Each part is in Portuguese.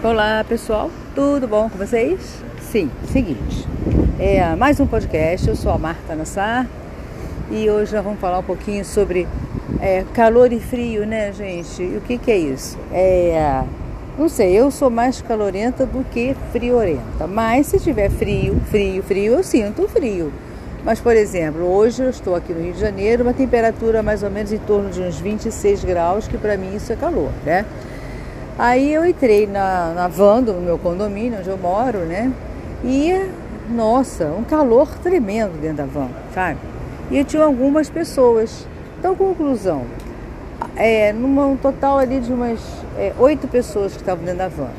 Olá pessoal, tudo bom com vocês? Sim, seguinte, é mais um podcast, eu sou a Marta Nassar e hoje nós vamos falar um pouquinho sobre é, calor e frio, né gente? E o que, que é isso? É, não sei, eu sou mais calorenta do que friorenta, mas se tiver frio, frio, frio, eu sinto frio. Mas, por exemplo, hoje eu estou aqui no Rio de Janeiro, uma temperatura mais ou menos em torno de uns 26 graus, que para mim isso é calor, né? Aí eu entrei na, na van do meu condomínio, onde eu moro, né? E, nossa, um calor tremendo dentro da van, sabe? E tinha algumas pessoas. Então, conclusão, é, num total ali de umas é, oito pessoas que estavam dentro da van.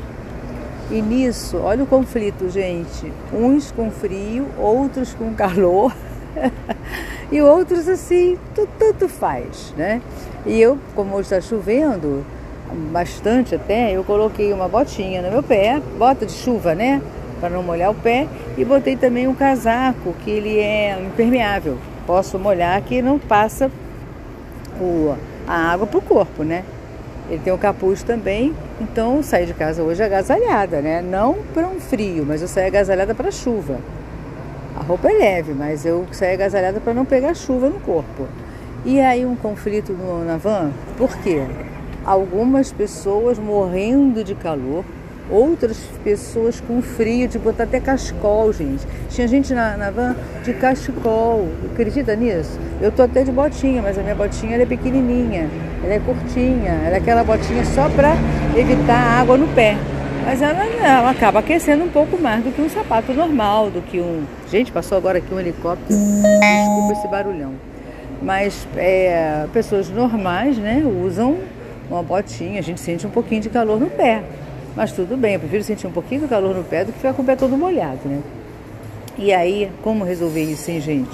E nisso, olha o conflito, gente. Uns com frio, outros com calor. e outros assim, tanto faz, né? E eu, como está chovendo, bastante até, eu coloquei uma botinha no meu pé, bota de chuva, né? Para não molhar o pé, e botei também um casaco que ele é impermeável. Posso molhar que não passa o, a água para o corpo, né? Ele tem um capuz também, então saí de casa hoje agasalhada, né? Não para um frio, mas eu saí agasalhada para chuva. A roupa é leve, mas eu saí agasalhada para não pegar chuva no corpo. E aí um conflito no, na van, por quê? Algumas pessoas morrendo de calor, outras pessoas com frio, de botar até cachecol, gente. Tinha gente na, na van de cachecol, acredita nisso? Eu tô até de botinha, mas a minha botinha é pequenininha, ela é curtinha, ela é aquela botinha só para evitar água no pé. Mas ela, ela acaba aquecendo um pouco mais do que um sapato normal, do que um. Gente, passou agora aqui um helicóptero. Desculpa esse barulhão. Mas é, pessoas normais, né, usam uma botinha, a gente sente um pouquinho de calor no pé. Mas tudo bem, eu prefiro sentir um pouquinho de calor no pé do que ficar com o pé todo molhado, né? E aí, como resolver isso, hein, gente?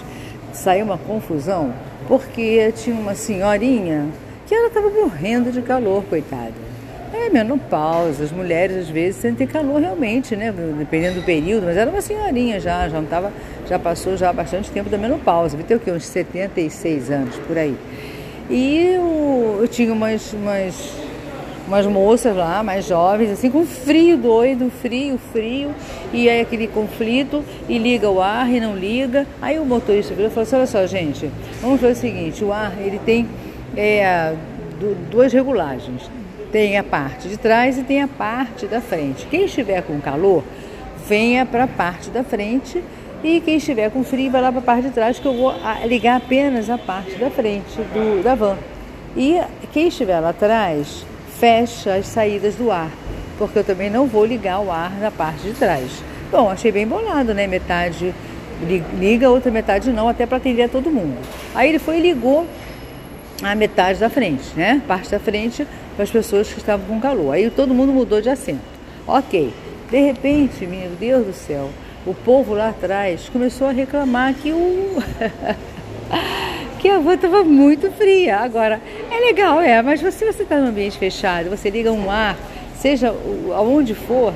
Saiu uma confusão, porque tinha uma senhorinha que ela estava morrendo de calor, coitada. É menopausa, as mulheres às vezes sentem calor realmente, né? Dependendo do período, mas era uma senhorinha já, já não tava, já passou já bastante tempo da menopausa, devia ter o quê? Uns 76 anos por aí. E eu, eu tinha umas, umas, umas moças lá, mais jovens, assim, com frio doido, frio, frio, e aí aquele conflito, e liga o ar e não liga. Aí o motorista virou e falou assim, olha só, gente, vamos fazer o seguinte, o ar ele tem é, duas regulagens. Tem a parte de trás e tem a parte da frente. Quem estiver com calor, venha para a parte da frente e quem estiver com frio vai lá para a parte de trás, que eu vou ligar apenas a parte da frente do, da van. E quem estiver lá atrás, fecha as saídas do ar, porque eu também não vou ligar o ar na parte de trás. Bom, achei bem bolado, né? Metade liga, outra metade não, até para atender a todo mundo. Aí ele foi e ligou a metade da frente, né? Parte da frente para as pessoas que estavam com calor. Aí todo mundo mudou de assento. Ok. De repente, meu Deus do céu, o povo lá atrás começou a reclamar que o que a van estava muito fria. Agora, é legal, é, mas se você está num ambiente fechado, você liga um ar, seja aonde for,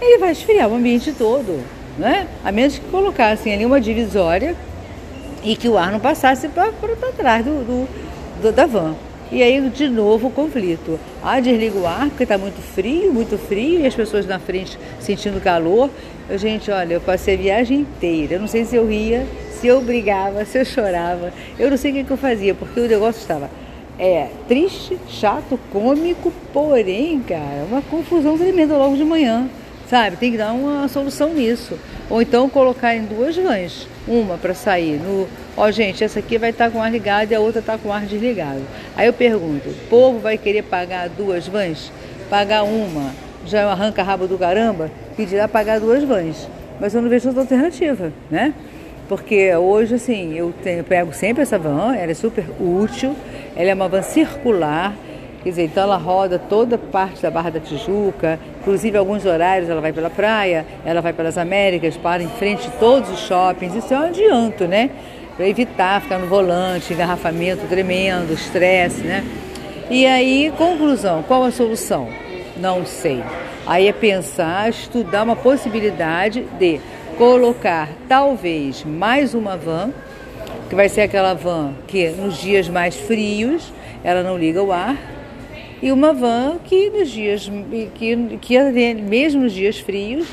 ele vai esfriar o ambiente todo, né? A menos que colocassem ali uma divisória e que o ar não passasse para trás do, do, do, da van. E aí, de novo, o conflito. Ah, desliga o ar, porque está muito frio, muito frio, e as pessoas na frente sentindo calor. Eu, gente, olha, eu passei a viagem inteira. Eu não sei se eu ria, se eu brigava, se eu chorava. Eu não sei o que, que eu fazia, porque o negócio estava é, triste, chato, cômico, porém, cara, uma confusão tremenda logo de manhã. Sabe? Tem que dar uma solução nisso. Ou então colocar em duas vans. Uma para sair no. Ó, gente, essa aqui vai estar tá com ar ligado e a outra está com ar desligado. Aí eu pergunto: o povo vai querer pagar duas vans? Pagar uma já arranca rabo do caramba? Pedirá pagar duas vans. Mas eu não vejo outra alternativa, né? Porque hoje, assim, eu, tenho, eu pego sempre essa van, ela é super útil, ela é uma van circular Quer dizer, então ela roda toda parte da Barra da Tijuca, inclusive alguns horários ela vai pela praia, ela vai pelas Américas, para em frente de todos os shoppings. Isso é um adianto, né? Para evitar ficar no volante, engarrafamento tremendo, estresse, né? E aí, conclusão, qual a solução? Não sei. Aí é pensar, estudar uma possibilidade de colocar talvez mais uma van, que vai ser aquela van que nos dias mais frios ela não liga o ar, e uma van que nos dias que, que mesmo nos dias frios,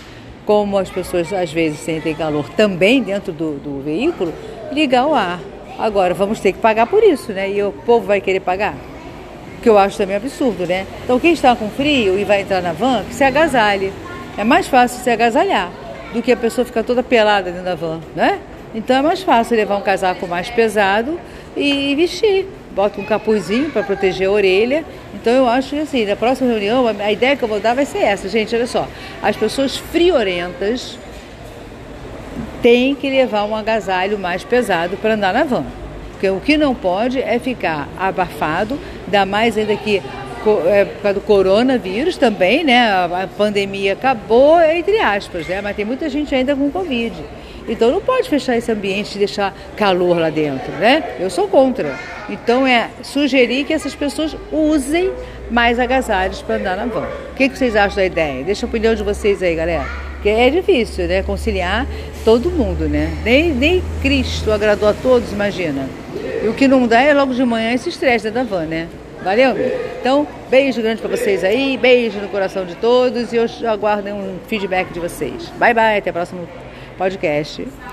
como as pessoas às vezes sentem calor também dentro do, do veículo, ligar o ar. Agora vamos ter que pagar por isso, né? E o povo vai querer pagar? Que eu acho também absurdo, né? Então quem está com frio e vai entrar na van, que se agasalhe. É mais fácil se agasalhar do que a pessoa ficar toda pelada dentro da van, né? Então é mais fácil levar um casaco mais pesado e vestir. Bota um capuzinho para proteger a orelha. Então eu acho que assim, na próxima reunião, a ideia que eu vou dar vai ser essa, gente, olha só. As pessoas friorentas têm que levar um agasalho mais pesado para andar na van. Porque o que não pode é ficar abafado, ainda mais ainda que é, por causa do coronavírus também, né? A pandemia acabou, entre aspas, né? Mas tem muita gente ainda com Covid. Então não pode fechar esse ambiente e deixar calor lá dentro, né? Eu sou contra. Então é sugerir que essas pessoas usem mais agasalhos para andar na van. O que, que vocês acham da ideia? Deixa a opinião de vocês aí, galera. Porque é difícil, né? Conciliar todo mundo, né? Nem, nem Cristo agradou a todos, imagina. E o que não dá é logo de manhã esse estresse da van, né? Valeu? Então, beijo grande para vocês aí, beijo no coração de todos e eu aguardo um feedback de vocês. Bye bye, até o próximo podcast.